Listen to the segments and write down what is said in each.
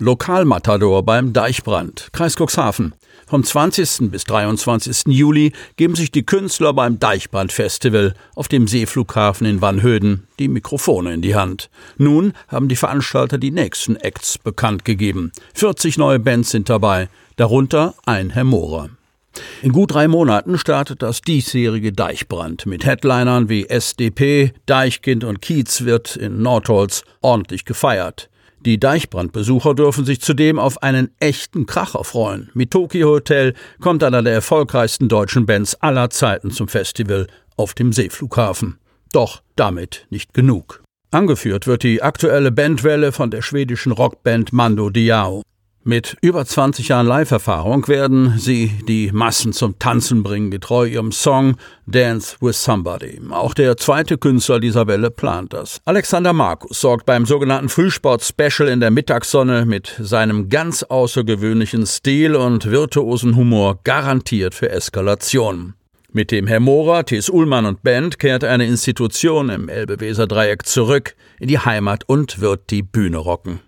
Lokalmatador beim Deichbrand, Kreis Cuxhaven. Vom 20. bis 23. Juli geben sich die Künstler beim Deichbrand-Festival auf dem Seeflughafen in Wannhöden die Mikrofone in die Hand. Nun haben die Veranstalter die nächsten Acts bekannt gegeben. 40 neue Bands sind dabei, darunter ein Herr Mohrer. In gut drei Monaten startet das diesjährige Deichbrand. Mit Headlinern wie SDP, Deichkind und Kiez wird in Nordholz ordentlich gefeiert. Die Deichbrandbesucher dürfen sich zudem auf einen echten Kracher freuen. Mit Tokyo Hotel kommt einer der erfolgreichsten deutschen Bands aller Zeiten zum Festival auf dem Seeflughafen. Doch damit nicht genug. Angeführt wird die aktuelle Bandwelle von der schwedischen Rockband Mando Diao. Mit über 20 Jahren Live-Erfahrung werden sie die Massen zum Tanzen bringen, getreu ihrem Song Dance with Somebody. Auch der zweite Künstler dieser Welle plant das. Alexander Markus sorgt beim sogenannten Frühsport-Special in der Mittagssonne mit seinem ganz außergewöhnlichen Stil und virtuosen Humor garantiert für Eskalation. Mit dem Herr Mohrer, T.S. Ullmann und Band kehrt eine Institution im Elbe-Weser-Dreieck zurück in die Heimat und wird die Bühne rocken.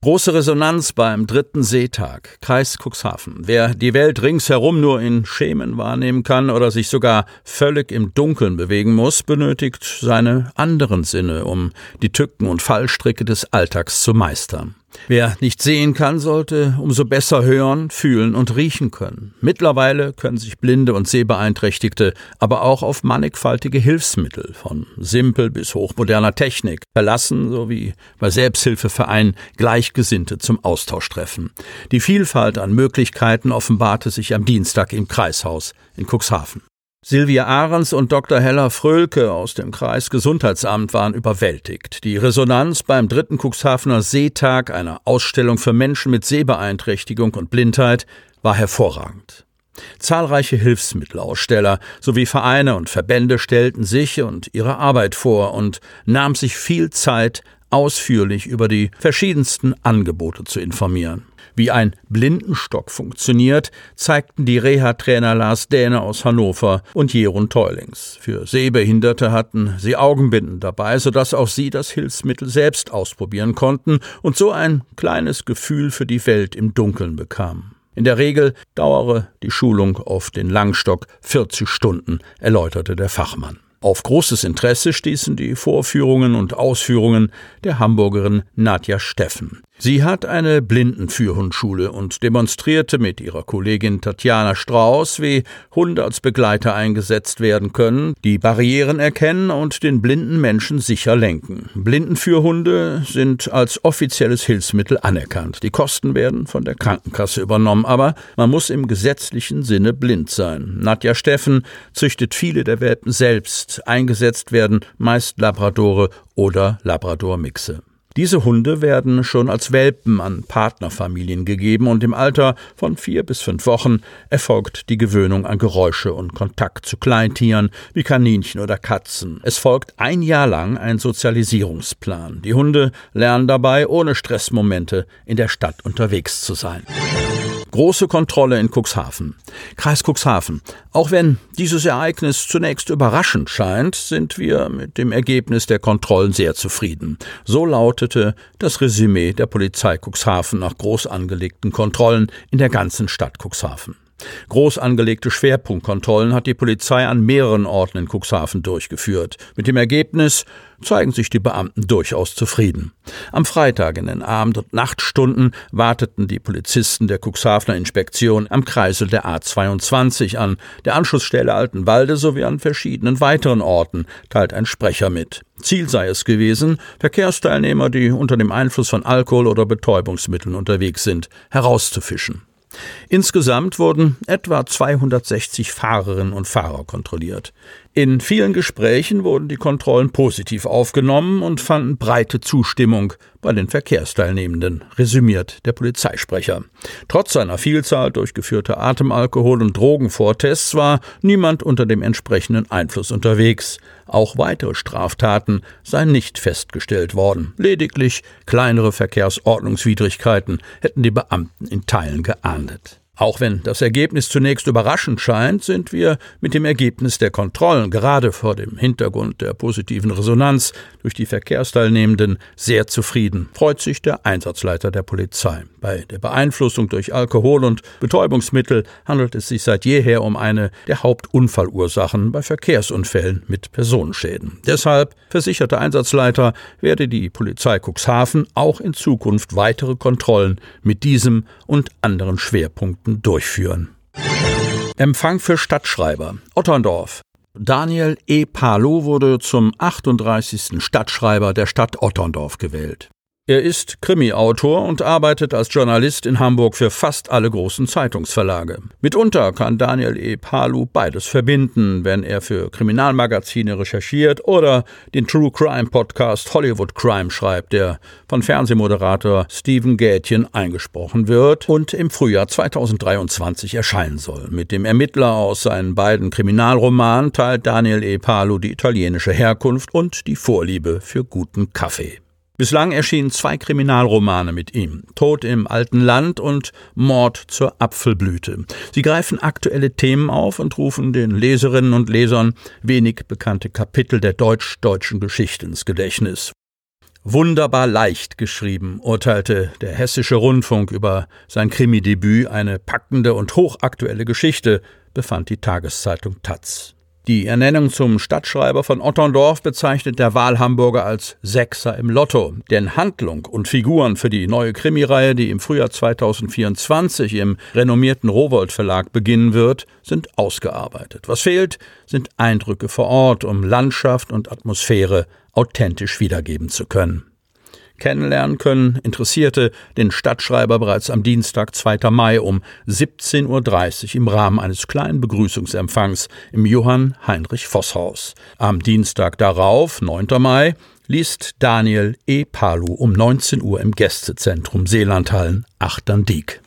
Große Resonanz beim dritten Seetag, Kreis Cuxhaven. Wer die Welt ringsherum nur in Schemen wahrnehmen kann oder sich sogar völlig im Dunkeln bewegen muss, benötigt seine anderen Sinne, um die Tücken und Fallstricke des Alltags zu meistern. Wer nicht sehen kann, sollte umso besser hören, fühlen und riechen können. Mittlerweile können sich Blinde und Sehbeeinträchtigte aber auch auf mannigfaltige Hilfsmittel von simpel bis hochmoderner Technik verlassen, sowie bei Selbsthilfevereinen Gleichgesinnte zum Austausch treffen. Die Vielfalt an Möglichkeiten offenbarte sich am Dienstag im Kreishaus in Cuxhaven. Silvia Ahrens und Dr. Hella Frölke aus dem Kreisgesundheitsamt waren überwältigt. Die Resonanz beim dritten Cuxhavener Seetag, einer Ausstellung für Menschen mit Sehbeeinträchtigung und Blindheit, war hervorragend. Zahlreiche Hilfsmittelaussteller sowie Vereine und Verbände stellten sich und ihre Arbeit vor und nahm sich viel Zeit, ausführlich über die verschiedensten Angebote zu informieren. Wie ein Blindenstock funktioniert, zeigten die Reha-Trainer Lars Däne aus Hannover und Jeroen Teulings. Für Sehbehinderte hatten sie Augenbinden dabei, sodass auch sie das Hilfsmittel selbst ausprobieren konnten und so ein kleines Gefühl für die Welt im Dunkeln bekamen. In der Regel dauere die Schulung auf den Langstock 40 Stunden, erläuterte der Fachmann. Auf großes Interesse stießen die Vorführungen und Ausführungen der Hamburgerin Nadja Steffen. Sie hat eine Blindenführhundschule und demonstrierte mit ihrer Kollegin Tatjana Strauß, wie Hunde als Begleiter eingesetzt werden können, die Barrieren erkennen und den blinden Menschen sicher lenken. Blindenführhunde sind als offizielles Hilfsmittel anerkannt. Die Kosten werden von der Krankenkasse übernommen, aber man muss im gesetzlichen Sinne blind sein. Nadja Steffen züchtet viele der Welpen selbst. Eingesetzt werden meist Labradore oder Labrador-Mixe. Diese Hunde werden schon als Welpen an Partnerfamilien gegeben und im Alter von vier bis fünf Wochen erfolgt die Gewöhnung an Geräusche und Kontakt zu Kleintieren wie Kaninchen oder Katzen. Es folgt ein Jahr lang ein Sozialisierungsplan. Die Hunde lernen dabei, ohne Stressmomente in der Stadt unterwegs zu sein. Große Kontrolle in Cuxhaven. Kreis Cuxhaven. Auch wenn dieses Ereignis zunächst überraschend scheint, sind wir mit dem Ergebnis der Kontrollen sehr zufrieden. So lautete das Resümee der Polizei Cuxhaven nach groß angelegten Kontrollen in der ganzen Stadt Cuxhaven. Groß angelegte Schwerpunktkontrollen hat die Polizei an mehreren Orten in Cuxhaven durchgeführt. Mit dem Ergebnis zeigen sich die Beamten durchaus zufrieden. Am Freitag in den Abend- und Nachtstunden warteten die Polizisten der Cuxhavener Inspektion am Kreisel der A22 an, der Anschlussstelle Altenwalde sowie an verschiedenen weiteren Orten, teilt ein Sprecher mit. Ziel sei es gewesen, Verkehrsteilnehmer, die unter dem Einfluss von Alkohol oder Betäubungsmitteln unterwegs sind, herauszufischen. Insgesamt wurden etwa 260 Fahrerinnen und Fahrer kontrolliert. In vielen Gesprächen wurden die Kontrollen positiv aufgenommen und fanden breite Zustimmung bei den Verkehrsteilnehmenden, resümiert der Polizeisprecher. Trotz seiner Vielzahl durchgeführter Atemalkohol- und Drogenvortests war niemand unter dem entsprechenden Einfluss unterwegs. Auch weitere Straftaten seien nicht festgestellt worden. Lediglich kleinere Verkehrsordnungswidrigkeiten hätten die Beamten in Teilen geahndet. Auch wenn das Ergebnis zunächst überraschend scheint, sind wir mit dem Ergebnis der Kontrollen gerade vor dem Hintergrund der positiven Resonanz durch die Verkehrsteilnehmenden sehr zufrieden, freut sich der Einsatzleiter der Polizei. Bei der Beeinflussung durch Alkohol und Betäubungsmittel handelt es sich seit jeher um eine der Hauptunfallursachen bei Verkehrsunfällen mit Personenschäden. Deshalb, versicherte Einsatzleiter, werde die Polizei Cuxhaven auch in Zukunft weitere Kontrollen mit diesem und anderen Schwerpunkten Projekten durchführen. Empfang für Stadtschreiber Otterndorf. Daniel E. Palo wurde zum 38. Stadtschreiber der Stadt Otterndorf gewählt. Er ist Krimi-Autor und arbeitet als Journalist in Hamburg für fast alle großen Zeitungsverlage. Mitunter kann Daniel E. Palu beides verbinden, wenn er für Kriminalmagazine recherchiert oder den True Crime Podcast Hollywood Crime schreibt, der von Fernsehmoderator Stephen Gätjen eingesprochen wird und im Frühjahr 2023 erscheinen soll. Mit dem Ermittler aus seinen beiden Kriminalromanen teilt Daniel E. Palu die italienische Herkunft und die Vorliebe für guten Kaffee. Bislang erschienen zwei Kriminalromane mit ihm, Tod im alten Land und Mord zur Apfelblüte. Sie greifen aktuelle Themen auf und rufen den Leserinnen und Lesern wenig bekannte Kapitel der deutsch-deutschen Geschichte ins Gedächtnis. Wunderbar leicht geschrieben, urteilte der Hessische Rundfunk über sein Krimidebüt, eine packende und hochaktuelle Geschichte, befand die Tageszeitung Taz. Die Ernennung zum Stadtschreiber von Otterndorf bezeichnet der Wahlhamburger als Sechser im Lotto. Denn Handlung und Figuren für die neue Krimireihe, die im Frühjahr 2024 im renommierten Rowold Verlag beginnen wird, sind ausgearbeitet. Was fehlt, sind Eindrücke vor Ort, um Landschaft und Atmosphäre authentisch wiedergeben zu können. Kennenlernen können Interessierte den Stadtschreiber bereits am Dienstag, 2. Mai um 17.30 Uhr im Rahmen eines kleinen Begrüßungsempfangs im Johann Heinrich Voss Haus. Am Dienstag darauf, 9. Mai, liest Daniel E. Palu um 19 Uhr im Gästezentrum Seelandhallen Achterndiek.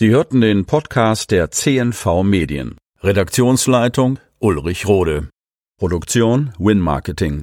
Sie hörten den Podcast der CNV Medien. Redaktionsleitung Ulrich Rode. Produktion Win Marketing.